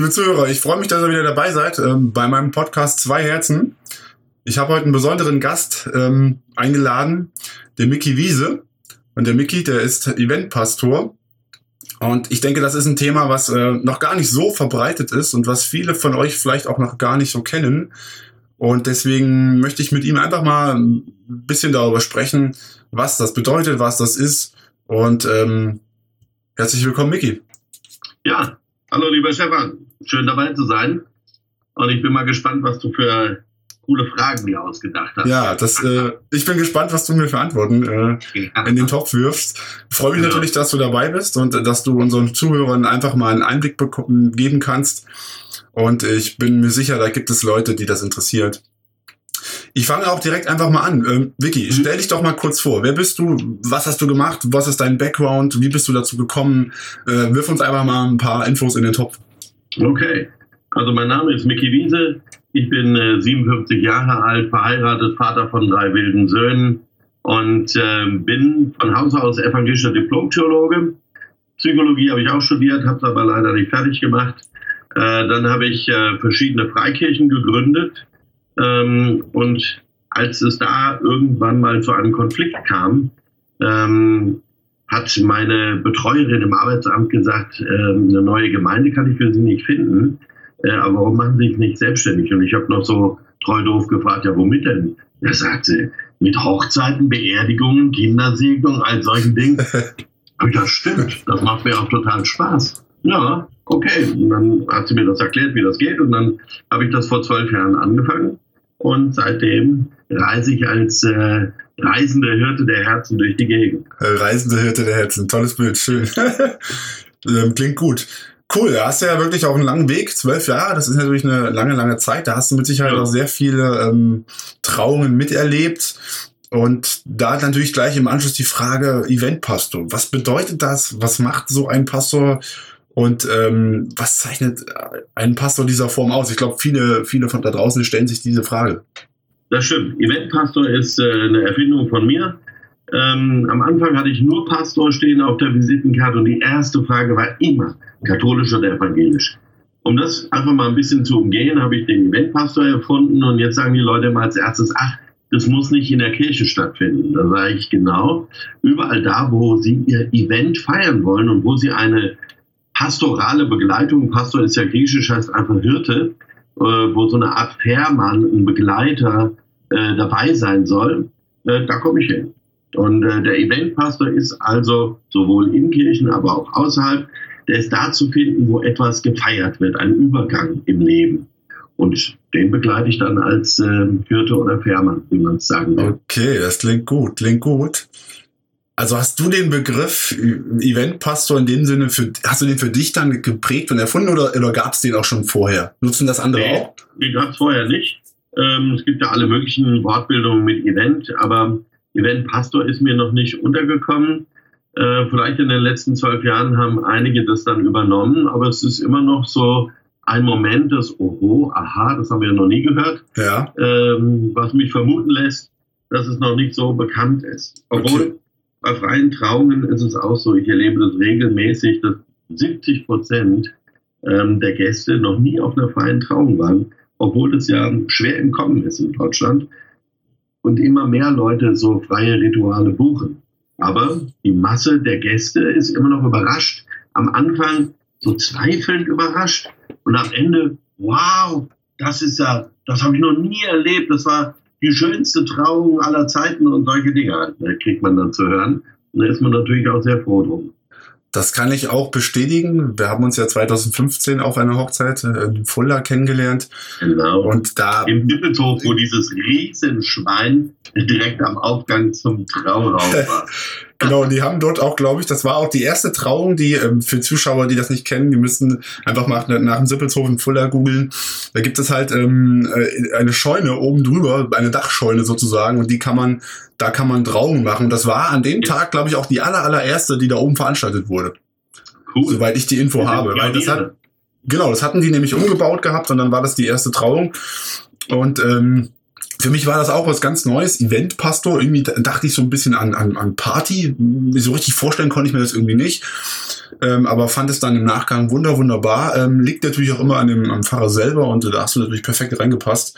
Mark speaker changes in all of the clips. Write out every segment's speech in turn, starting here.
Speaker 1: Liebe Zuhörer, ich freue mich, dass ihr wieder dabei seid ähm, bei meinem Podcast Zwei Herzen. Ich habe heute einen besonderen Gast ähm, eingeladen, den Mickey Wiese. Und der Mickey, der ist Eventpastor. Und ich denke, das ist ein Thema, was äh, noch gar nicht so verbreitet ist und was viele von euch vielleicht auch noch gar nicht so kennen. Und deswegen möchte ich mit ihm einfach mal ein bisschen darüber sprechen, was das bedeutet, was das ist. Und ähm, herzlich willkommen, Mickey.
Speaker 2: Ja, hallo lieber Stefan. Schön dabei zu sein. Und ich bin mal gespannt, was du für coole Fragen mir ausgedacht hast.
Speaker 1: Ja, das, äh, ich bin gespannt, was du mir für Antworten äh, in den Topf wirfst. Ich freue mich ja. natürlich, dass du dabei bist und äh, dass du unseren Zuhörern einfach mal einen Einblick geben kannst. Und ich bin mir sicher, da gibt es Leute, die das interessiert. Ich fange auch direkt einfach mal an. Ähm, Vicky, mhm. stell dich doch mal kurz vor. Wer bist du? Was hast du gemacht? Was ist dein Background? Wie bist du dazu gekommen? Äh, wirf uns einfach mal ein paar Infos in den Topf.
Speaker 2: Okay. Also mein Name ist Mickey Wiese. Ich bin äh, 57 Jahre alt, verheiratet, Vater von drei wilden Söhnen und äh, bin von Haus aus evangelischer Diplom-Theologe. Psychologie habe ich auch studiert, habe es aber leider nicht fertig gemacht. Äh, dann habe ich äh, verschiedene Freikirchen gegründet ähm, und als es da irgendwann mal zu einem Konflikt kam, ähm, hat meine Betreuerin im Arbeitsamt gesagt, äh, eine neue Gemeinde kann ich für sie nicht finden. Äh, aber warum machen sie sich nicht selbstständig? Und ich habe noch so treu doof gefragt, ja, womit denn? Er sagt sie, mit Hochzeiten, Beerdigungen, Kindersegnung, all solchen Dingen. das stimmt, das macht mir auch total Spaß. Ja, okay. Und dann hat sie mir das erklärt, wie das geht. Und dann habe ich das vor zwölf Jahren angefangen. Und seitdem reise ich als äh, reisende Hirte der Herzen durch die Gegend.
Speaker 1: Reisende Hirte der Herzen, tolles Bild, schön. Ähm, klingt gut. Cool, da hast du ja wirklich auch einen langen Weg, zwölf Jahre, das ist natürlich eine lange, lange Zeit. Da hast du mit Sicherheit auch sehr viele ähm, Trauungen miterlebt. Und da natürlich gleich im Anschluss die Frage Eventpastor. Was bedeutet das? Was macht so ein Pastor? Und ähm, was zeichnet einen Pastor dieser Form aus? Ich glaube, viele, viele von da draußen stellen sich diese Frage.
Speaker 2: Das stimmt. Eventpastor ist äh, eine Erfindung von mir. Ähm, am Anfang hatte ich nur Pastor stehen auf der Visitenkarte und die erste Frage war immer katholisch oder evangelisch. Um das einfach mal ein bisschen zu umgehen, habe ich den Eventpastor erfunden und jetzt sagen die Leute immer als erstes, ach, das muss nicht in der Kirche stattfinden. Da sage ich genau, überall da, wo Sie Ihr Event feiern wollen und wo Sie eine pastorale Begleitung, Pastor ist ja griechisch, heißt einfach Hirte, wo so eine Art Fährmann, ein Begleiter äh, dabei sein soll, äh, da komme ich hin. Und äh, der Eventpastor ist also sowohl in Kirchen, aber auch außerhalb, der ist da zu finden, wo etwas gefeiert wird, ein Übergang im Leben. Und den begleite ich dann als äh, Hirte oder Fährmann, wie man es sagen will.
Speaker 1: Okay, das klingt gut, klingt gut. Also hast du den Begriff Eventpastor in dem Sinne für, hast du den für dich dann geprägt und erfunden oder, oder gab es den auch schon vorher? Nutzen das andere nee, auch?
Speaker 2: Den gab es vorher nicht. Ähm, es gibt ja alle möglichen Wortbildungen mit Event, aber Eventpastor ist mir noch nicht untergekommen. Äh, vielleicht in den letzten zwölf Jahren haben einige das dann übernommen, aber es ist immer noch so ein Moment des Oho, aha, das haben wir noch nie gehört,
Speaker 1: ja.
Speaker 2: ähm, was mich vermuten lässt, dass es noch nicht so bekannt ist. Obwohl okay bei freien Trauungen ist es auch so, ich erlebe das regelmäßig, dass 70 Prozent ähm, der Gäste noch nie auf einer freien Trauung waren, obwohl es ja schwer im Kommen ist in Deutschland und immer mehr Leute so freie Rituale buchen. Aber die Masse der Gäste ist immer noch überrascht. Am Anfang so zweifelnd überrascht und am Ende, wow, das ist ja, das habe ich noch nie erlebt. Das war die schönste Trauung aller Zeiten und solche Dinge ne, kriegt man dann zu hören. Und da ist man natürlich auch sehr froh drum.
Speaker 1: Das kann ich auch bestätigen. Wir haben uns ja 2015 auf einer Hochzeit äh, in Fulda kennengelernt.
Speaker 2: Genau. Und da im Himmelshof, wo dieses Riesenschwein direkt am Aufgang zum Trauraum war.
Speaker 1: Genau, die haben dort auch, glaube ich, das war auch die erste Trauung, die ähm, für Zuschauer, die das nicht kennen, die müssen einfach mal nach, nach dem Sippelshof in Fuller googeln. Da gibt es halt ähm, äh, eine Scheune oben drüber, eine Dachscheune sozusagen, und die kann man, da kann man Trauungen machen. Und das war an dem Tag, glaube ich, auch die aller, allererste, die da oben veranstaltet wurde. Cool. Soweit ich die Info habe. Weil das hat, genau, das hatten die nämlich umgebaut gehabt und dann war das die erste Trauung. Und ähm, für mich war das auch was ganz Neues. Eventpastor, irgendwie dachte ich so ein bisschen an, an, an Party. So richtig vorstellen konnte ich mir das irgendwie nicht. ähm, aber fand es dann im Nachgang wunder, wunderbar. Ähm, liegt natürlich auch immer an dem am Pfarrer selber und äh, da hast du natürlich perfekt reingepasst.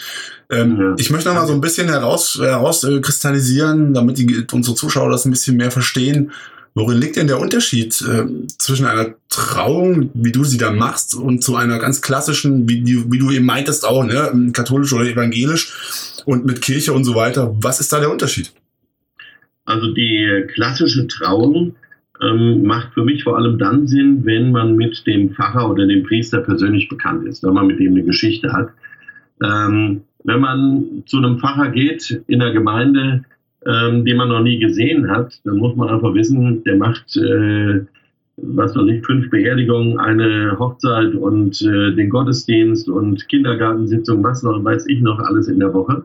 Speaker 1: Ähm, ja. Ich möchte noch mal so ein bisschen heraus, herauskristallisieren, äh, damit die, unsere Zuschauer das ein bisschen mehr verstehen. Worin liegt denn der Unterschied äh, zwischen einer Trauung, wie du sie da machst, und zu einer ganz klassischen, wie, wie du eben meintest auch, ne, katholisch oder evangelisch und mit Kirche und so weiter? Was ist da der Unterschied?
Speaker 2: Also die klassische Trauung ähm, macht für mich vor allem dann Sinn, wenn man mit dem Pfarrer oder dem Priester persönlich bekannt ist, wenn man mit dem eine Geschichte hat. Ähm, wenn man zu einem Pfarrer geht in der Gemeinde, ähm, den man noch nie gesehen hat, dann muss man einfach wissen, der macht, äh, was weiß ich, fünf Beerdigungen, eine Hochzeit und äh, den Gottesdienst und Kindergartensitzung, was noch, weiß ich noch, alles in der Woche.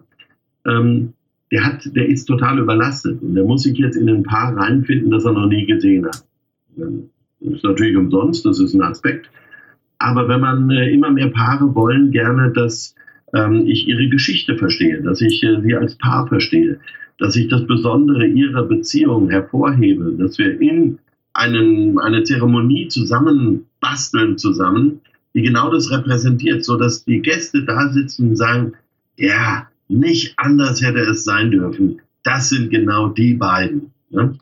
Speaker 2: Ähm, der hat, der ist total überlastet und der muss sich jetzt in ein Paar reinfinden, das er noch nie gesehen hat. Das ist natürlich umsonst, das ist ein Aspekt. Aber wenn man äh, immer mehr Paare wollen gerne, dass ähm, ich ihre Geschichte verstehe, dass ich äh, sie als Paar verstehe, dass ich das Besondere ihrer Beziehung hervorhebe, dass wir in einen, eine Zeremonie zusammen basteln zusammen, die genau das repräsentiert, so dass die Gäste da sitzen und sagen, ja, nicht anders hätte es sein dürfen. Das sind genau die beiden. Ne?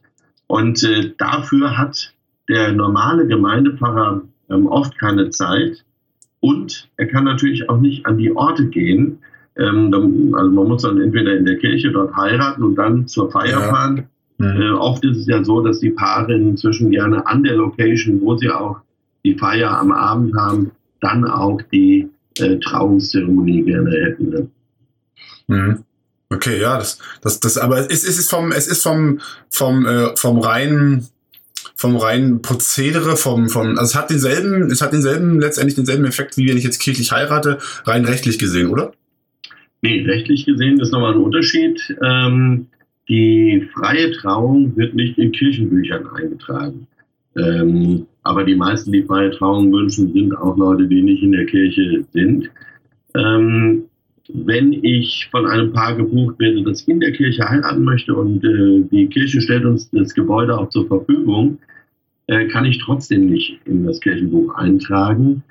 Speaker 2: Und äh, dafür hat der normale Gemeindepfarrer ähm, oft keine Zeit und er kann natürlich auch nicht an die Orte gehen, ähm, also man muss dann entweder in der Kirche dort heiraten und dann zur Feier ja. fahren. Mhm. Äh, oft ist es ja so, dass die Paare inzwischen gerne an der Location, wo sie auch die Feier am Abend haben, dann auch die äh, Trauungszeremonie gerne hätten.
Speaker 1: Mhm. Okay, ja, das, das, das, aber es, es ist vom, es ist vom, vom, äh, vom reinen, vom reinen Prozedere, vom, vom, also es hat denselben, es hat denselben, letztendlich denselben Effekt, wie wenn ich jetzt kirchlich heirate, rein rechtlich gesehen, oder?
Speaker 2: Nee, rechtlich gesehen ist nochmal ein Unterschied. Ähm, die freie Trauung wird nicht in Kirchenbüchern eingetragen. Ähm, aber die meisten, die freie Trauung wünschen, sind auch Leute, die nicht in der Kirche sind. Ähm, wenn ich von einem Paar gebucht werde, das in der Kirche heiraten möchte und äh, die Kirche stellt uns das Gebäude auch zur Verfügung, äh, kann ich trotzdem nicht in das Kirchenbuch eintragen.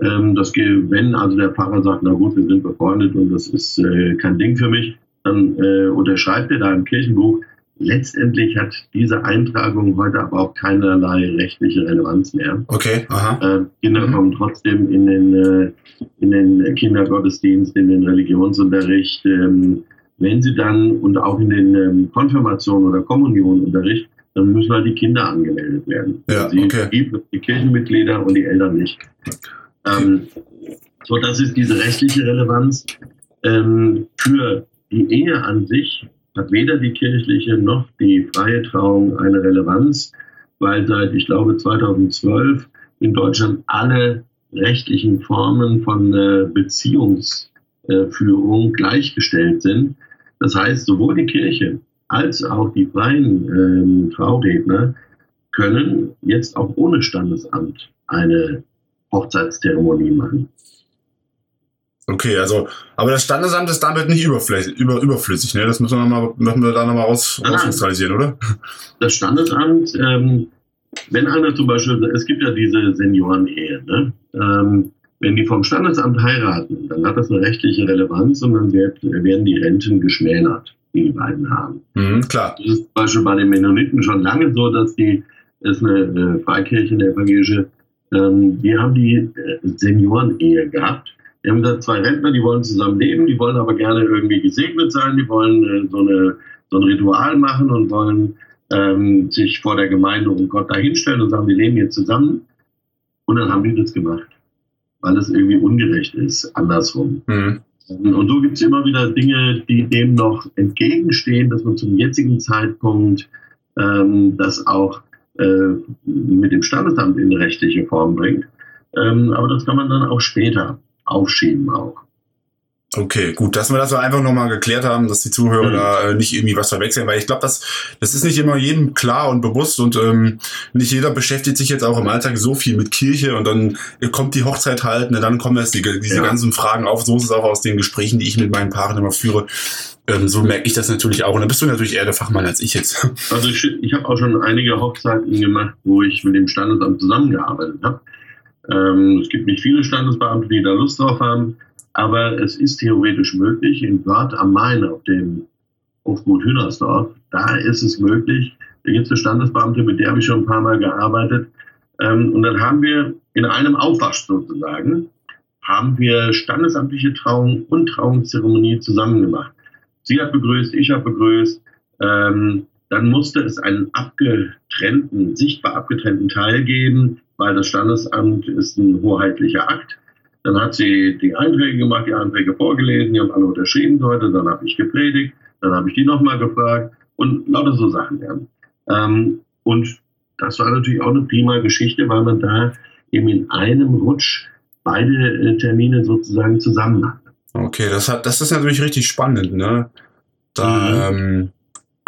Speaker 2: Ähm, das, wenn also der Pfarrer sagt, na gut, wir sind befreundet und das ist äh, kein Ding für mich, dann äh, unterschreibt er da im Kirchenbuch. Letztendlich hat diese Eintragung heute aber auch keinerlei rechtliche Relevanz mehr.
Speaker 1: Okay,
Speaker 2: aha. Äh, Kinder mhm. kommen trotzdem in den, äh, in den Kindergottesdienst, in den Religionsunterricht. Ähm, wenn sie dann und auch in den ähm, Konfirmation oder Kommunionunterricht, dann müssen halt die Kinder angemeldet werden.
Speaker 1: Ja, sie, okay.
Speaker 2: die, die Kirchenmitglieder und die Eltern nicht. Ähm, so, das ist diese rechtliche Relevanz. Ähm, für die Ehe an sich hat weder die kirchliche noch die freie Trauung eine Relevanz, weil seit, ich glaube, 2012 in Deutschland alle rechtlichen Formen von äh, Beziehungsführung gleichgestellt sind. Das heißt, sowohl die Kirche als auch die freien ähm, Trauredner können jetzt auch ohne Standesamt eine Hochzeitszeremonie machen.
Speaker 1: Okay, also, aber das Standesamt ist damit nicht überflüssig, über, überflüssig ne? Das müssen wir, mal, müssen wir da nochmal raus, rauskristallisieren, oder?
Speaker 2: Das Standesamt, ähm, wenn einer zum Beispiel, es gibt ja diese Seniorenehe, ne? Ähm, wenn die vom Standesamt heiraten, dann hat das eine rechtliche Relevanz und dann wird, werden die Renten geschmälert, die die beiden haben.
Speaker 1: Mhm, klar.
Speaker 2: Das ist zum Beispiel bei den Mennoniten schon lange so, dass die, das ist eine äh, Freikirche, eine evangelische, ähm, die haben die äh, Seniorenehe gehabt. Die haben gesagt, zwei Rentner, die wollen zusammen leben, die wollen aber gerne irgendwie gesegnet sein, die wollen äh, so, eine, so ein Ritual machen und wollen ähm, sich vor der Gemeinde und Gott dahinstellen und sagen, wir leben jetzt zusammen. Und dann haben die das gemacht, weil das irgendwie ungerecht ist, andersrum. Mhm. Und so gibt es immer wieder Dinge, die dem noch entgegenstehen, dass man zum jetzigen Zeitpunkt ähm, das auch äh, mit dem Standesamt in rechtliche Form bringt. Ähm, aber das kann man dann auch später aufschieben auch.
Speaker 1: Okay, gut, dass wir das einfach nochmal geklärt haben, dass die Zuhörer
Speaker 2: Mhm.
Speaker 1: da äh, nicht irgendwie was verwechseln, weil ich glaube, das, das ist nicht immer jedem klar und bewusst und ähm, nicht jeder beschäftigt sich jetzt auch im Alltag so viel mit Kirche und dann kommt die Hochzeit halt, ne, dann kommen erst die, diese
Speaker 2: Ja.
Speaker 1: ganzen Fragen auf. So ist es auch aus den Gesprächen, die ich mit meinen Paaren immer führe. Ähm, so merke ich das natürlich auch und dann bist du natürlich eher der Fachmann als ich jetzt.
Speaker 2: Also ich, ich habe auch schon einige Hochzeiten gemacht, wo ich mit dem Standesamt zusammengearbeitet habe. Ähm, es gibt nicht viele Standesbeamte, die da Lust drauf haben, aber es ist theoretisch möglich. In Wörth am Main, auf dem Hofgut Hühnersdorf, da ist es möglich. Da gibt es eine Standesbeamte, mit der habe ich schon ein paar Mal gearbeitet. Ähm, und dann haben wir in einem Aufwasch sozusagen, haben wir standesamtliche Trauung und Trauungszeremonie zusammen gemacht. Sie hat begrüßt, ich habe begrüßt. Ähm, dann musste es einen abgetrennten, sichtbar abgetrennten Teil geben, weil das Standesamt ist ein hoheitlicher Akt. Dann hat sie die Einträge gemacht, die Einträge vorgelesen, die haben alle unterschrieben heute, dann habe ich gepredigt, dann habe ich die nochmal gefragt und lauter so Sachen. Ja. Ähm, und das war natürlich auch eine prima Geschichte, weil man da eben in einem Rutsch beide äh, Termine sozusagen zusammen hat.
Speaker 1: Okay, das hat, das ist natürlich richtig spannend, ne? Da ähm,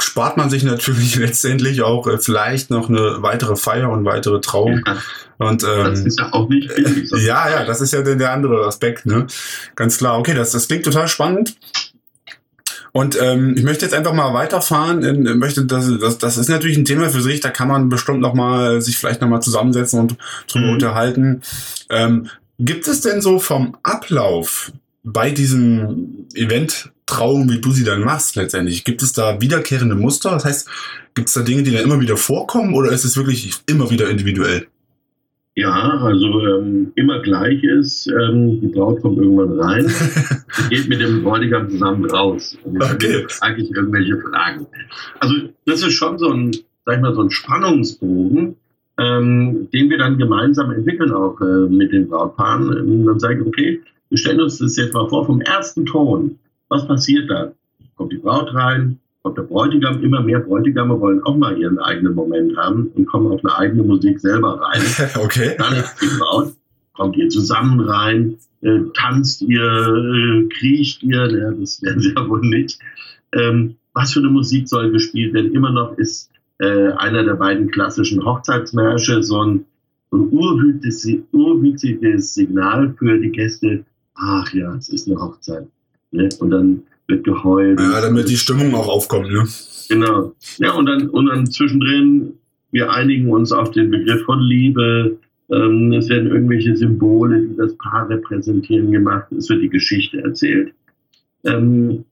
Speaker 1: spart man sich natürlich letztendlich auch äh, vielleicht noch eine weitere Feier und weitere Trauung.
Speaker 2: Ja,
Speaker 1: Und
Speaker 2: das
Speaker 1: ähm,
Speaker 2: ist ja auch nicht billig. sondern-
Speaker 1: ja, ja, das ist ja der, der andere Aspekt, ne? Ganz klar. Okay, das, das klingt total spannend. Und ähm, ich möchte jetzt einfach mal weiterfahren. Ähm, möchte, das, das, das ist natürlich ein Thema für sich, da kann man bestimmt noch mal sich vielleicht noch mal zusammensetzen und drüber
Speaker 2: Mhm.
Speaker 1: unterhalten. Ähm, gibt es denn so vom Ablauf bei diesem Event Trauung, wie du sie dann machst letztendlich, gibt es da wiederkehrende Muster? Das heißt, gibt es da Dinge, die dann immer wieder vorkommen oder ist es wirklich immer wieder individuell?
Speaker 2: Ja, also ähm, immer gleich ist, ähm, die Braut kommt irgendwann rein, geht mit dem Bräutigam zusammen raus. Und dann
Speaker 1: Okay.
Speaker 2: frage ich irgendwelche Fragen. Also das ist schon so ein, sag ich mal, so ein Spannungsbogen, ähm, den wir dann gemeinsam entwickeln auch äh, mit den Brautpaaren. Und dann sage ich, okay, wir stellen uns das jetzt mal vor vom ersten Ton. Was passiert da? Kommt die Braut rein, kommt der Bräutigam, immer mehr Bräutigame wollen auch mal ihren eigenen Moment haben und kommen auf eine eigene Musik selber rein.
Speaker 1: okay.
Speaker 2: Dann ist die Braut, kommt ihr zusammen rein, äh, tanzt ihr, äh, kriecht ihr, ja, das werden sie ja wohl nicht. Ähm, was für eine Musik soll gespielt werden? Immer noch ist äh, einer der beiden klassischen Hochzeitsmärsche so ein, so ein urwütiges Signal für die Gäste. Ach ja, es ist eine Hochzeit. Ne? Und dann wird geheult.
Speaker 1: Ja, damit die Stimmung auch aufkommt, ne?
Speaker 2: Genau. Ja, und dann, und dann zwischendrin, wir einigen uns auf den Begriff von Liebe. Ähm, es werden irgendwelche Symbole, die das Paar repräsentieren, gemacht. Es wird die Geschichte erzählt. Ähm,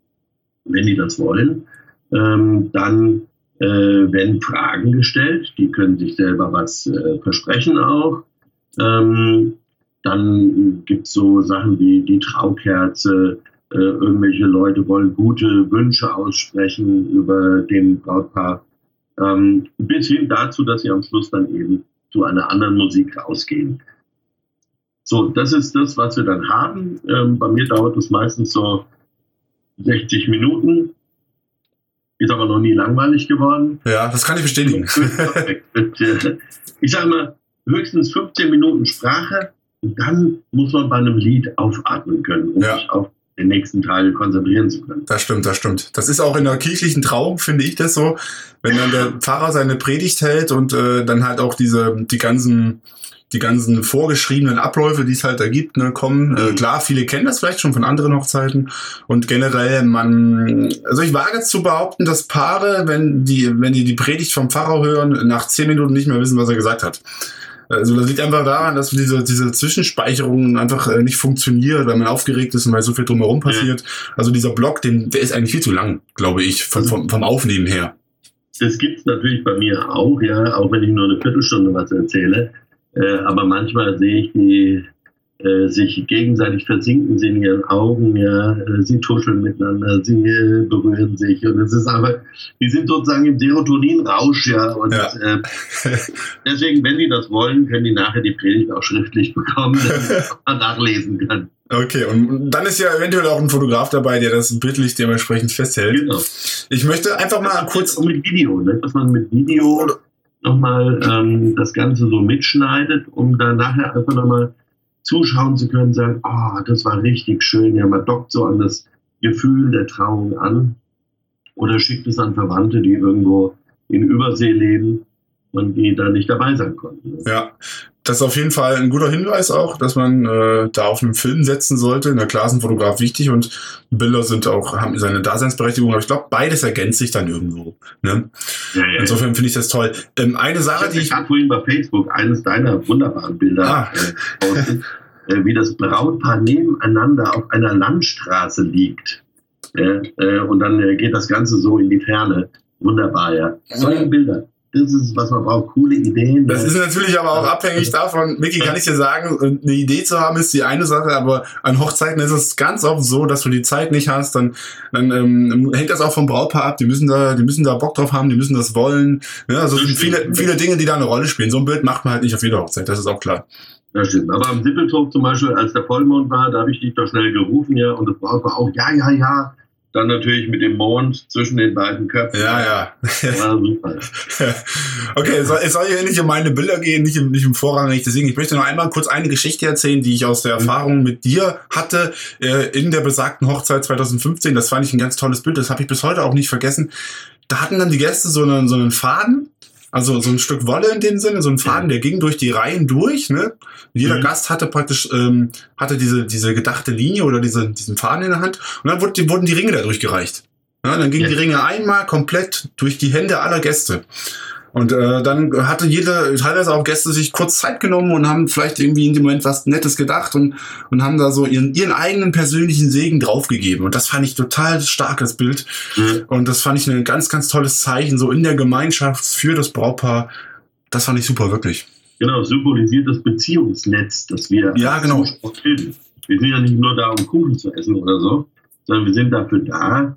Speaker 2: wenn die das wollen. Ähm, dann äh, werden Fragen gestellt. Die können sich selber was äh, versprechen auch. Ähm, dann gibt es so Sachen wie die Traukerze, äh, irgendwelche Leute wollen gute Wünsche aussprechen über dem Brautpaar, ähm, bis hin dazu, dass sie am Schluss dann eben zu einer anderen Musik rausgehen. So, das ist das, was wir dann haben. Ähm, bei mir dauert es meistens so 60 Minuten. Ist aber noch nie langweilig geworden.
Speaker 1: Ja, das kann ich bestätigen.
Speaker 2: ich sage mal, höchstens 15 Minuten Sprache dann muss man bei einem Lied aufatmen können, um
Speaker 1: Ja.
Speaker 2: sich auf den nächsten Teil konzentrieren zu können.
Speaker 1: Das stimmt, das stimmt. Das ist auch in der kirchlichen Trauung, finde ich das so, wenn dann der Pfarrer seine Predigt hält und äh, dann halt auch diese, die ganzen, die ganzen vorgeschriebenen Abläufe, die es halt da gibt, ne, kommen. Äh,
Speaker 2: Mhm.
Speaker 1: klar, viele kennen das vielleicht schon von anderen Hochzeiten und generell man, also ich wage es zu behaupten, dass Paare, wenn die, wenn die die Predigt vom Pfarrer hören, nach zehn Minuten nicht mehr wissen, was er gesagt hat. Also das liegt einfach daran, dass diese, diese Zwischenspeicherung einfach äh, nicht funktioniert, weil man aufgeregt ist und weil so viel drumherum passiert. Also dieser Block, den, der ist eigentlich viel zu lang, glaube ich, vom, vom, vom Aufnehmen her.
Speaker 2: Das gibt es natürlich bei mir auch, ja, auch wenn ich nur eine Viertelstunde was erzähle. Äh, aber manchmal sehe ich die äh, sich gegenseitig versinken sie in ihren Augen, ja, äh, sie tuscheln miteinander, sie äh, berühren sich und es ist einfach, die sind sozusagen im Serotonin-Rausch, ja, und
Speaker 1: Ja.
Speaker 2: Äh, deswegen, wenn die das wollen, können die nachher die Predigt auch schriftlich bekommen, damit man nachlesen kann.
Speaker 1: Okay, und dann ist ja eventuell auch ein Fotograf dabei, der das bildlich dementsprechend festhält.
Speaker 2: Genau.
Speaker 1: Ich möchte einfach mal kurz.
Speaker 2: Und mit Video, ne? dass man mit Video nochmal ähm, das Ganze so mitschneidet, um dann nachher einfach nochmal zuschauen zu können, sagen, ah, oh, das war richtig schön, ja, man dockt so an das Gefühl der Trauung an oder schickt es an Verwandte, die irgendwo in Übersee leben und die da nicht dabei sein konnten.
Speaker 1: Ja, das ist auf jeden Fall ein guter Hinweis auch, dass man äh, da auf einen Film setzen sollte. Na klar sind Fotograf wichtig und Bilder sind auch, haben seine Daseinsberechtigung, aber ich glaube, beides ergänzt sich dann irgendwo. Ne? Ja, ja, Insofern finde ich das toll. Ähm, eine Sache,
Speaker 2: ich die ich. habe vorhin bei Facebook eines deiner wunderbaren Bilder ah. äh, äh, wie das Brautpaar nebeneinander auf einer Landstraße liegt. Äh, und dann äh, geht das Ganze so in die Ferne. Wunderbar, ja. Solche Bilder das ist, was man braucht, coole Ideen.
Speaker 1: Das ist natürlich aber auch abhängig davon, Micky, kann ich dir sagen, eine Idee zu haben ist die eine Sache, aber an Hochzeiten ist es ganz oft so, dass du die Zeit nicht hast, dann, dann ähm, hängt das auch vom Brautpaar ab, die müssen da, die müssen da Bock drauf haben, die müssen das wollen. Ja, also es sind viele, viele Dinge, die da eine Rolle spielen. So ein Bild macht man halt nicht auf jeder Hochzeit, das ist auch klar.
Speaker 2: Das stimmt. Aber am Sippeltop zum Beispiel, als der Vollmond war, da habe ich dich doch schnell gerufen, ja, und das Brautpaar auch, ja, ja, ja, dann natürlich mit dem Mond zwischen den beiden Köpfen.
Speaker 1: Ja, ja. ja super. okay, es soll, es soll hier nicht um meine Bilder gehen, nicht im, nicht im Vorrangig. Deswegen, ich möchte noch einmal kurz eine Geschichte erzählen, die ich aus der Erfahrung mit dir hatte äh, in der besagten Hochzeit 2015. Das fand ich ein ganz tolles Bild. Das habe ich bis heute auch nicht vergessen. Da hatten dann die Gäste so einen, so einen Faden also so ein Stück Wolle in dem Sinne, so ein Faden, der ging durch die Reihen durch. Ne? Jeder mhm. Gast hatte praktisch ähm, hatte diese diese gedachte Linie oder diese, diesen Faden in der Hand und dann wurde, wurden die Ringe da durchgereicht. Ja, dann gingen ja. die Ringe einmal komplett durch die Hände aller Gäste. Und äh, dann hatte jeder, teilweise auch Gäste, sich kurz Zeit genommen und haben vielleicht irgendwie in dem Moment was Nettes gedacht und, und haben da so ihren, ihren eigenen persönlichen Segen draufgegeben. Und das fand ich total starkes Bild. Mhm. Und das fand ich ein ganz, ganz tolles Zeichen, so in der Gemeinschaft für das Brautpaar. Das fand ich super, wirklich.
Speaker 2: Genau, symbolisiert das Beziehungsnetz, das wir
Speaker 1: ja, genau.
Speaker 2: bilden. Wir sind ja nicht nur da, um Kuchen zu essen oder so, sondern wir sind dafür da,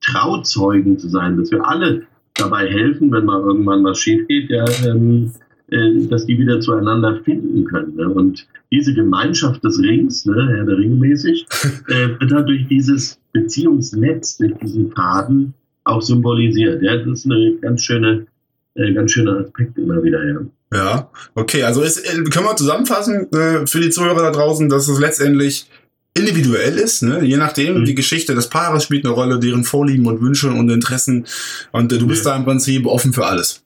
Speaker 2: Trauzeugen zu sein, dass wir alle dabei helfen, wenn mal irgendwann was schief geht, ja, ähm, äh, dass die wieder zueinander finden können. Ne? Und diese Gemeinschaft des Rings, ne, Herr der Ring mäßig, äh, wird halt durch dieses Beziehungsnetz, durch diesen Faden auch symbolisiert. Ja? Das ist eine ganz schöne, äh, ganz schöner Aspekt immer wieder. Ja.
Speaker 1: Ja, okay, also ist, äh, können wir zusammenfassen äh, für die Zuhörer da draußen, dass es letztendlich individuell ist, ne? je nachdem, mhm. die Geschichte des Paares spielt eine Rolle, deren Vorlieben und Wünsche und Interessen und äh, du bist ja. da im Prinzip offen für alles.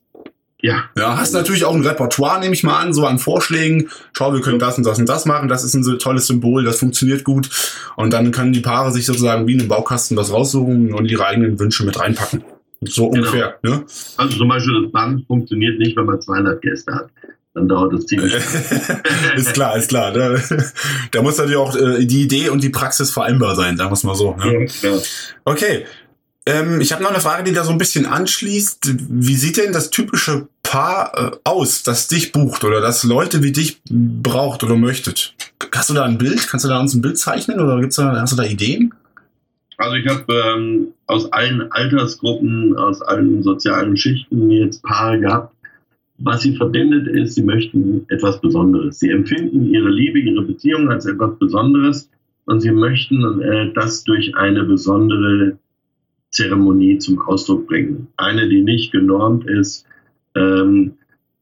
Speaker 2: Ja.
Speaker 1: Ja, hast natürlich auch ein Repertoire, nehme ich mal an, so an Vorschlägen. Schau, wir können das und das und das machen. Das ist ein so tolles Symbol, das funktioniert gut. Und dann können die Paare sich sozusagen wie in einem Baukasten was raussuchen und ihre eigenen Wünsche mit reinpacken. So genau. ungefähr. Ne?
Speaker 2: Also zum Beispiel das Band funktioniert nicht, wenn man 200 Gäste hat dann dauert das ziemlich.
Speaker 1: ist klar, ist klar. Da, da muss natürlich auch äh, die Idee und die Praxis vereinbar sein, sagen wir es mal so. Ne? Ja, ja. Okay. Ähm, ich habe noch eine Frage, die da so ein bisschen anschließt. Wie sieht denn das typische Paar äh, aus, das dich bucht oder das Leute wie dich braucht oder möchtet? Hast du da ein Bild? Kannst du da uns ein Bild zeichnen oder gibt's da, hast du da Ideen?
Speaker 2: Also ich habe ähm, aus allen Altersgruppen, aus allen sozialen Schichten jetzt Paare gehabt, was sie verbindet, ist, sie möchten etwas Besonderes. Sie empfinden ihre Liebe, ihre Beziehung als etwas Besonderes und sie möchten äh, das durch eine besondere Zeremonie zum Ausdruck bringen. Eine, die nicht genormt ist ähm,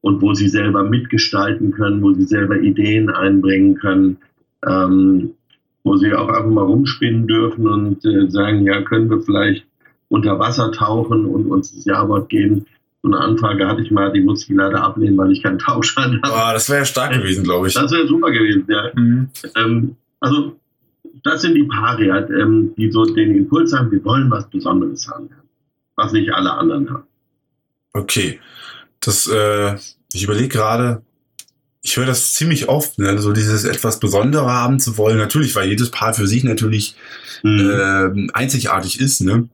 Speaker 2: und wo sie selber mitgestalten können, wo sie selber Ideen einbringen können, ähm, wo sie auch einfach mal rumspinnen dürfen und äh, sagen, ja, können wir vielleicht unter Wasser tauchen und uns das Jawort geben so eine Anfrage hatte ich mal, die musste ich leider ablehnen, weil ich keinen Tauschschein
Speaker 1: habe. Boah, das wäre stark gewesen, glaube ich.
Speaker 2: Das wäre super gewesen, ja. Mhm. Ähm, also, das sind die Paare, ähm, die so den Impuls haben, wir wollen was Besonderes haben, was nicht alle anderen haben.
Speaker 1: Okay. Das, äh, ich überlege gerade, ich höre das ziemlich oft, ne? so dieses etwas Besondere haben zu wollen. Natürlich, weil jedes Paar für sich natürlich mhm. äh, einzigartig ist. Ne?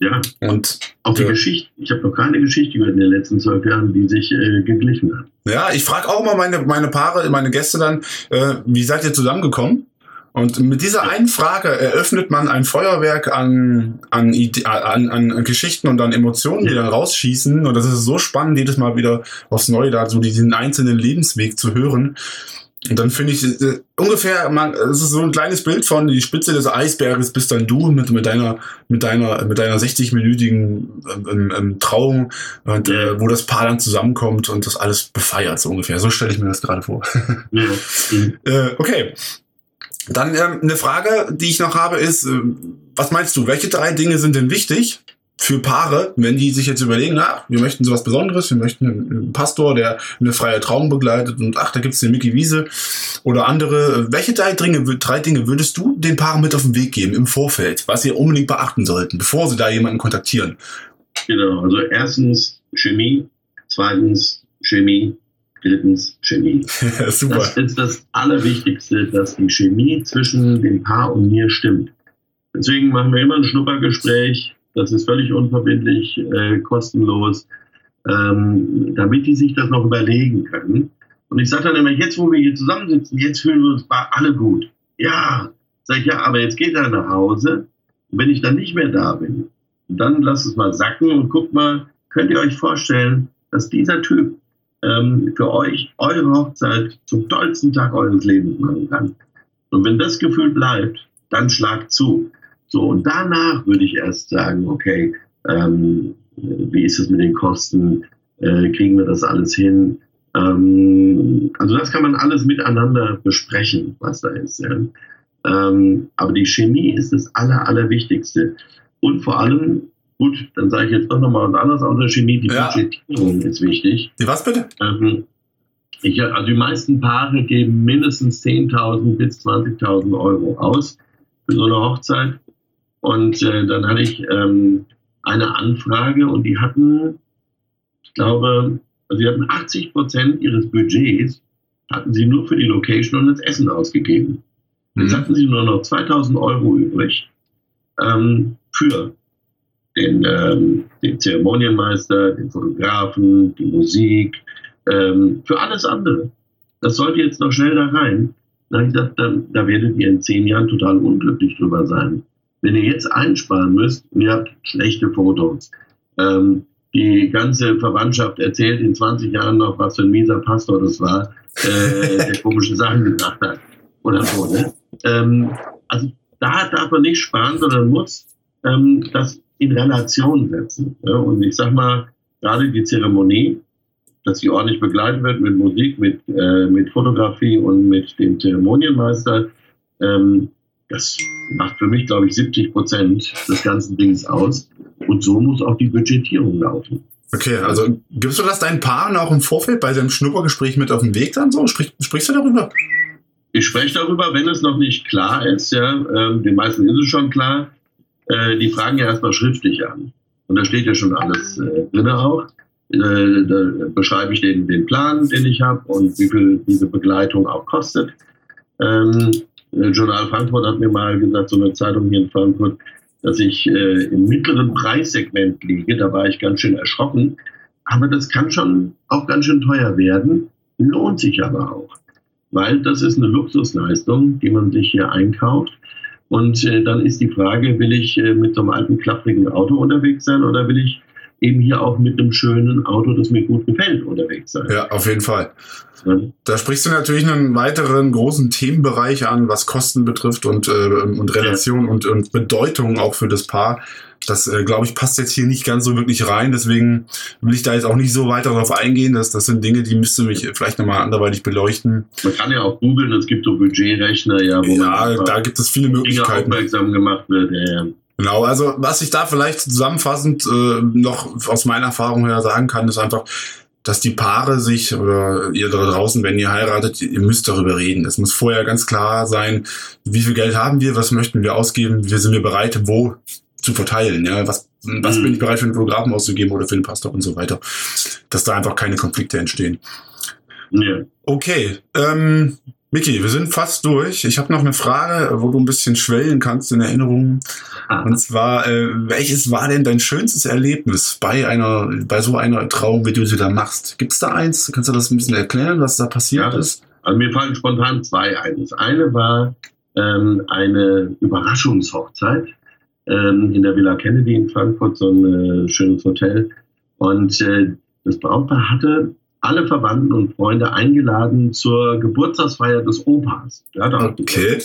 Speaker 2: Ja. Und auch die äh, Geschichte. Ich habe noch keine Geschichte gehört in den letzten zwölf Jahren, die sich äh, geglichen hat.
Speaker 1: Ja, ich frage auch mal meine, meine Paare, meine Gäste dann, äh, wie seid ihr zusammengekommen? Und mit dieser einen Frage eröffnet man ein Feuerwerk an, an, an, an Geschichten und an Emotionen, die dann rausschießen. Und das ist so spannend, jedes Mal wieder aufs Neue da so diesen einzelnen Lebensweg zu hören. Und dann finde ich äh, ungefähr, man, es ist so ein kleines Bild von die Spitze des Eisberges bist dann du mit, mit deiner, mit deiner, mit deiner 60-minütigen ähm, ähm, Trauung, und, äh, wo das Paar dann zusammenkommt und das alles befeiert, so ungefähr. So stelle ich mir das gerade vor. Ja. äh, okay. Dann ähm, eine Frage, die ich noch habe, ist, äh, was meinst du, welche drei Dinge sind denn wichtig, für Paare, wenn die sich jetzt überlegen, ah, wir möchten sowas Besonderes, wir möchten einen Pastor, der eine freie Trauung begleitet und ach, da gibt's den Mickey Wiese oder andere. Welche drei Dinge, drei Dinge würdest du den Paaren mit auf den Weg geben im Vorfeld, was sie unbedingt beachten sollten, bevor sie da jemanden kontaktieren?
Speaker 2: Genau, also erstens Chemie, zweitens Chemie, drittens Chemie. Super. Das ist das Allerwichtigste, dass die Chemie zwischen dem Paar und mir stimmt. Deswegen machen wir immer ein Schnuppergespräch, das ist völlig unverbindlich, äh, kostenlos, ähm, damit die sich das noch überlegen können. Und ich sage dann immer, jetzt wo wir hier zusammensitzen, jetzt fühlen wir uns alle gut. Ja, sag ich, ja, aber jetzt geht er nach Hause. Und wenn ich dann nicht mehr da bin, dann lasst es mal sacken und guckt mal, könnt ihr euch vorstellen, dass dieser Typ ähm, für euch eure Hochzeit zum tollsten Tag eures Lebens machen kann. Und wenn das Gefühl bleibt, dann schlagt zu. So, und danach würde ich erst sagen, okay, ähm, wie ist es mit den Kosten? Äh, kriegen wir das alles hin? Ähm, also das kann man alles miteinander besprechen, was da ist. Ja? Ähm, aber die Chemie ist das Aller, Allerwichtigste. Und vor allem, gut, dann sage ich jetzt doch nochmal was anderes außer Chemie, die ja. Budgetierung ist wichtig.
Speaker 1: Die was bitte?
Speaker 2: Ähm, ich, also die meisten Paare geben mindestens 10.000 bis 20.000 Euro aus für so eine Hochzeit. Und äh, dann hatte ich ähm, eine Anfrage und die hatten, ich glaube, also sie hatten 80 Prozent ihres Budgets hatten sie nur für die Location und das Essen ausgegeben. Mhm. Jetzt hatten sie nur noch 2000 Euro übrig ähm, für den, ähm, den Zeremonienmeister, den Fotografen, die Musik, ähm, für alles andere. Das sollte jetzt noch schnell da rein. Da habe ich gesagt, da, da werdet ihr in zehn Jahren total unglücklich drüber sein. Wenn ihr jetzt einsparen müsst und ihr habt schlechte Fotos, ähm, die ganze Verwandtschaft erzählt in 20 Jahren noch, was für ein mieser Pastor das war, äh, der komische Sachen gesagt hat oder so. Ne? Ähm, also da darf man nicht sparen, sondern muss ähm, das in Relation setzen. Ja? Und ich sag mal, gerade die Zeremonie, dass sie ordentlich begleitet wird mit Musik, mit, äh, mit Fotografie und mit dem Zeremonienmeister, ähm, das macht für mich, glaube ich, 70 Prozent des ganzen Dings aus. Und so muss auch die Budgetierung laufen.
Speaker 1: Okay, also gibst du das deinen Paaren auch im Vorfeld bei deinem Schnuppergespräch mit auf den Weg dann so? Sprich, sprichst du darüber?
Speaker 2: Ich spreche darüber, wenn es noch nicht klar ist. Ja, ähm, den meisten ist es schon klar. Äh, die fragen ja erstmal schriftlich an. Und da steht ja schon alles äh, drin auch. Äh, da beschreibe ich den, den Plan, den ich habe und wie viel diese Begleitung auch kostet. Ähm, äh, Journal Frankfurt hat mir mal gesagt, so eine Zeitung hier in Frankfurt, dass ich äh, im mittleren Preissegment liege. Da war ich ganz schön erschrocken. Aber das kann schon auch ganz schön teuer werden, lohnt sich aber auch. Weil das ist eine Luxusleistung, die man sich hier einkauft. Und äh, dann ist die Frage, will ich äh, mit so einem alten, klapprigen Auto unterwegs sein oder will ich eben hier auch mit einem schönen Auto, das mir gut gefällt, unterwegs sein.
Speaker 1: Ja, auf jeden Fall. Da sprichst du natürlich einen weiteren großen Themenbereich an, was Kosten betrifft und, äh, und Relation ja. und, und Bedeutung auch für das Paar. Das, äh, glaube ich, passt jetzt hier nicht ganz so wirklich rein. Deswegen will ich da jetzt auch nicht so weiter darauf eingehen. Das, das sind Dinge, die müsste mich vielleicht nochmal anderweitig beleuchten.
Speaker 2: Man kann ja auch googeln, es gibt so Budgetrechner, ja,
Speaker 1: wo ja, da gibt es viele Möglichkeiten.
Speaker 2: aufmerksam gemacht wird. Ja, ja.
Speaker 1: Genau, also was ich da vielleicht zusammenfassend äh, noch aus meiner Erfahrung her sagen kann, ist einfach, dass die Paare sich oder ihr da draußen, wenn ihr heiratet, ihr müsst darüber reden. Es muss vorher ganz klar sein, wie viel Geld haben wir, was möchten wir ausgeben, wie sind wir bereit, wo zu verteilen, ja, was, was mhm. bin ich bereit für einen Fotografen auszugeben oder für den Pastor und so weiter, dass da einfach keine Konflikte entstehen. Ja. Okay, ähm, Miki, wir sind fast durch. Ich habe noch eine Frage, wo du ein bisschen schwellen kannst in Erinnerungen. Ah. Und zwar, äh, welches war denn dein schönstes Erlebnis bei einer, bei so einer Trauung, wie du sie da machst? Gibt es da eins? Kannst du das ein bisschen erklären, was da passiert ja, ist?
Speaker 2: Also mir fallen spontan zwei ein. Das eine war ähm, eine Überraschungshochzeit ähm, in der Villa Kennedy in Frankfurt, so ein äh, schönes Hotel. Und äh, das Brautpaar hatte alle Verwandten und Freunde eingeladen zur Geburtstagsfeier des Opas. Ja, da
Speaker 1: Okay.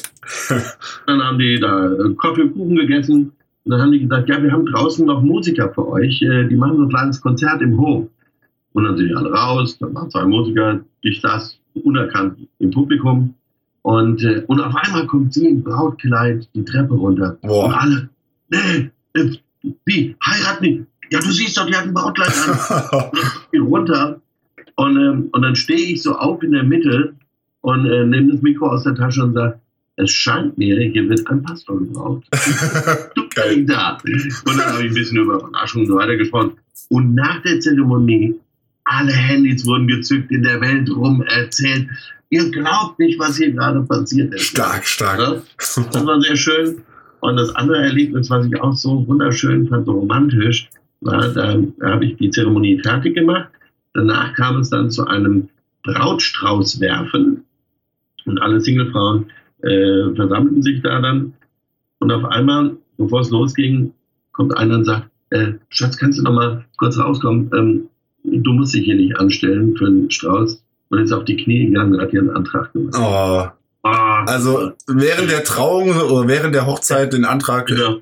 Speaker 2: dann haben die da Kaffee und Kuchen gegessen. Und dann haben die gesagt, ja, wir haben draußen noch Musiker für euch. äh, Die machen so ein kleines Konzert im Hof. Und dann sind die alle raus. Dann waren zwei Musiker. Ich saß unerkannt im Publikum. Und, äh, und auf einmal kommt sie im Brautkleid die Treppe runter. Und
Speaker 1: Boah.
Speaker 2: alle, nee, äh, wie, heirat nicht. Ja, du siehst doch, die hat ein Brautkleid an geht runter und, ähm, und dann stehe ich so auf in der Mitte und äh, nehme das Mikro aus der Tasche und sage, es scheint mir, hier wird ein Pastor gebraucht. Du da. Und dann habe ich ein bisschen über Überraschung und so weiter gesprochen. Und nach der Zeremonie, alle Handys wurden gezückt, in der Welt rum erzählt. Ihr glaubt nicht, was hier gerade passiert ist.
Speaker 1: stark, stark.
Speaker 2: Ja? Das war sehr schön. Und das andere Erlebnis, was ich auch so wunderschön fand, so romantisch, war, da, da habe ich die Zeremonie fertig gemacht. Danach kam es dann zu einem Brautstrauß werfen. Und alle Singlefrauen äh, versammelten sich da dann. Und auf einmal, bevor es losging, kommt einer und sagt, äh, Schatz, kannst du noch mal kurz rauskommen? Ähm, du musst dich hier nicht anstellen für einen Strauß. Und ist auf die Knie gegangen und hat hier einen Antrag gemacht.
Speaker 1: Oh.
Speaker 2: Ah,
Speaker 1: Also während der Trauung oder während der Hochzeit den Antrag,
Speaker 2: genau.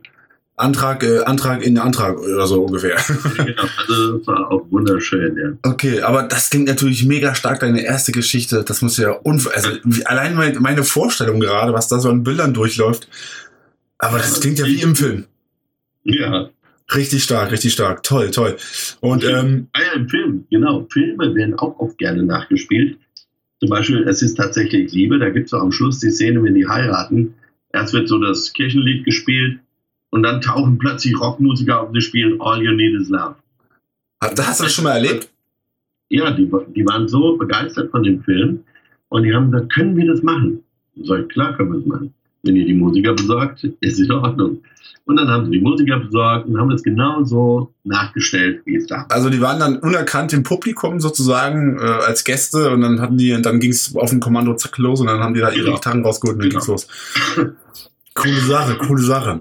Speaker 1: Antrag, äh, Antrag in Antrag oder so ungefähr.
Speaker 2: genau, also das war auch wunderschön, ja.
Speaker 1: Okay, aber das klingt natürlich mega stark, deine erste Geschichte. Das muss ja unf also wie, allein mein, meine Vorstellung gerade, was da so an Bildern durchläuft. Aber das klingt ja wie im Film.
Speaker 2: Ja,
Speaker 1: Richtig stark, richtig stark. Toll, toll. Und ähm,
Speaker 2: ah ja, im Film, genau. Filme werden auch oft gerne nachgespielt. Zum Beispiel, es ist tatsächlich Liebe, da gibt es am Schluss die Szene, wenn die heiraten. Erst wird so das Kirchenlied gespielt und dann tauchen plötzlich Rockmusiker auf und die spielen All You Need Is Love.
Speaker 1: hast hast du das schon mal erlebt?
Speaker 2: Ja, die, die waren so begeistert von dem Film und die haben gesagt, können wir das machen? Sag ich, klar können wir das machen. Wenn ihr die Musiker besorgt, ist in Ordnung. Und dann haben sie die Musiker besorgt und haben das genau so nachgestellt, wie es da war.
Speaker 1: Also die waren dann unerkannt im Publikum sozusagen äh, als Gäste und dann hatten die, dann ging es auf ein Kommando zack los und dann haben die da ihre
Speaker 2: Genau.
Speaker 1: Gitarren rausgeholt und dann
Speaker 2: Genau.
Speaker 1: ging's los. Coole Sache, coole Sache.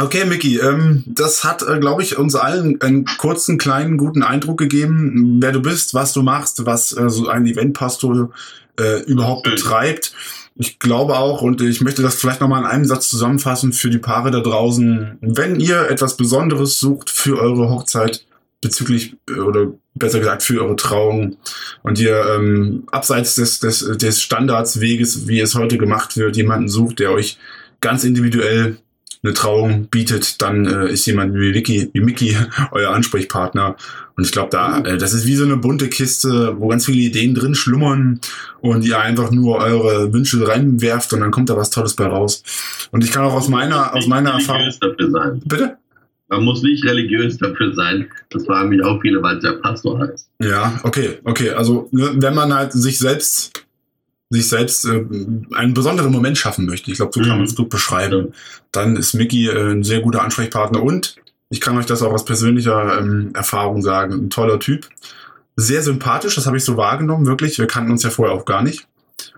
Speaker 1: Okay, Micky, ähm, das hat, äh, glaube ich, uns allen einen kurzen, kleinen, guten Eindruck gegeben, wer du bist, was du machst, was äh, so ein Eventpastor äh, überhaupt betreibt. Ich glaube auch, und ich möchte das vielleicht nochmal in einem Satz zusammenfassen für die Paare da draußen. Wenn ihr etwas Besonderes sucht für eure Hochzeit bezüglich, äh, oder besser gesagt für eure Trauung und ihr ähm, abseits des, des, des Standardsweges, wie es heute gemacht wird, jemanden sucht, der euch ganz individuell eine Trauung bietet, dann äh, ist jemand wie Vicky, wie Mickey euer Ansprechpartner. Und ich glaube, da, äh, das ist wie so eine bunte Kiste, wo ganz viele Ideen drin schlummern und ihr einfach nur eure Wünsche reinwerft und dann kommt da was Tolles bei raus. Und ich kann auch aus meiner, aus meiner Erfahrung.
Speaker 2: religiös dafür sein.
Speaker 1: Bitte?
Speaker 2: Man muss nicht religiös dafür sein. Das fragen mich auch viele, weil es ja Pastor heißt.
Speaker 1: Ja, okay, okay. Also ne, wenn man halt sich selbst sich selbst äh, einen besonderen Moment schaffen möchte, ich glaube, so kann
Speaker 2: Mhm.
Speaker 1: man es gut beschreiben, dann ist Mickey äh, ein sehr guter Ansprechpartner und ich kann euch das auch aus persönlicher ähm, Erfahrung sagen, ein toller Typ. Sehr sympathisch, das habe ich so wahrgenommen, wirklich. Wir kannten uns ja vorher auch gar nicht.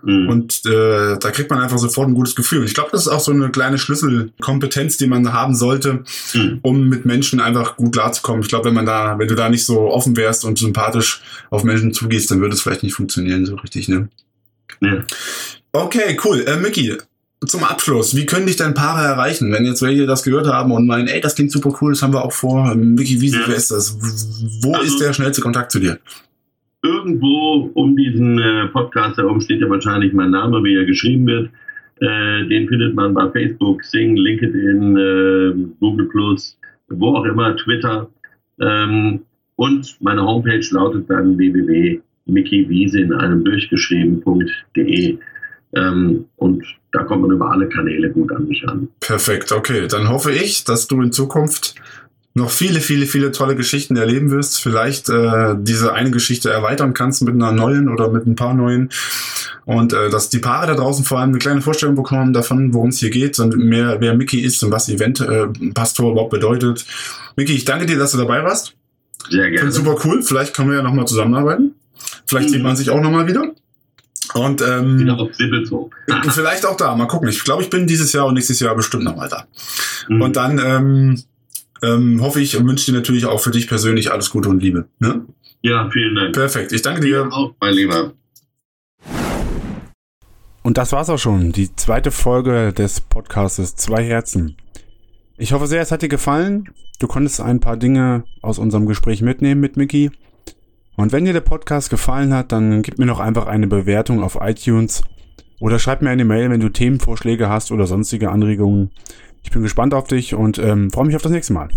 Speaker 2: Mhm.
Speaker 1: Und äh, da kriegt man einfach sofort ein gutes Gefühl. Und ich glaube, das ist auch so eine kleine Schlüsselkompetenz, die man haben sollte,
Speaker 2: Mhm.
Speaker 1: um mit Menschen einfach gut klarzukommen. Ich glaube, wenn man da, wenn du da nicht so offen wärst und sympathisch auf Menschen zugehst, dann würde es vielleicht nicht funktionieren so richtig, ne?
Speaker 2: Ja.
Speaker 1: Okay, cool. Äh, Micky, zum Abschluss, wie können dich dein Paare erreichen, wenn jetzt welche das gehört haben und meinen, ey, das klingt super cool, das haben wir auch vor. Ähm, Micky, wie
Speaker 2: Ja.
Speaker 1: wer ist das? Wo
Speaker 2: Also-
Speaker 1: ist der schnellste Kontakt zu dir?
Speaker 2: Irgendwo um diesen äh, Podcast herum steht ja wahrscheinlich mein Name, wie er geschrieben wird. Äh, den findet man bei Facebook, Sing, LinkedIn, äh, Google Plus, wo auch immer, Twitter. Ähm, und meine Homepage lautet dann www.mickeywiese in einem durchgeschrieben.de. Ähm, und da kommt man über alle Kanäle gut an mich an.
Speaker 1: Perfekt, okay. Dann hoffe ich, dass du in Zukunft noch viele, viele, viele tolle Geschichten erleben wirst. Vielleicht äh, diese eine Geschichte erweitern kannst mit einer neuen oder mit ein paar neuen. Und äh, dass die Paare da draußen vor allem eine kleine Vorstellung bekommen davon, worum es hier geht und mehr, wer Mickey ist und was Event-Pastor äh, überhaupt bedeutet. Mickey, ich danke dir, dass du dabei warst.
Speaker 2: Sehr
Speaker 1: Finde
Speaker 2: gerne.
Speaker 1: super cool. Vielleicht können wir ja nochmal zusammenarbeiten. Vielleicht
Speaker 2: Mhm.
Speaker 1: sieht man sich auch nochmal wieder. Und ähm, vielleicht auch da. Mal gucken. Ich glaube, ich bin dieses Jahr und nächstes Jahr bestimmt nochmal da.
Speaker 2: Mhm.
Speaker 1: Und dann ähm, ähm, hoffe ich und wünsche dir natürlich auch für dich persönlich alles Gute und Liebe. Ne?
Speaker 2: Ja, vielen Dank.
Speaker 3: Perfekt. Ich danke dir.
Speaker 2: Auch, mein Lieber.
Speaker 1: Und das war's auch schon. Die zweite Folge des Podcastes Zwei Herzen. Ich hoffe sehr, es hat dir gefallen. Du konntest ein paar Dinge aus unserem Gespräch mitnehmen mit Mickey. Und wenn dir der Podcast gefallen hat, dann gib mir noch einfach eine Bewertung auf iTunes oder schreib mir eine Mail, wenn du Themenvorschläge hast oder sonstige Anregungen. Ich bin gespannt auf dich und ähm, freue mich auf das nächste Mal.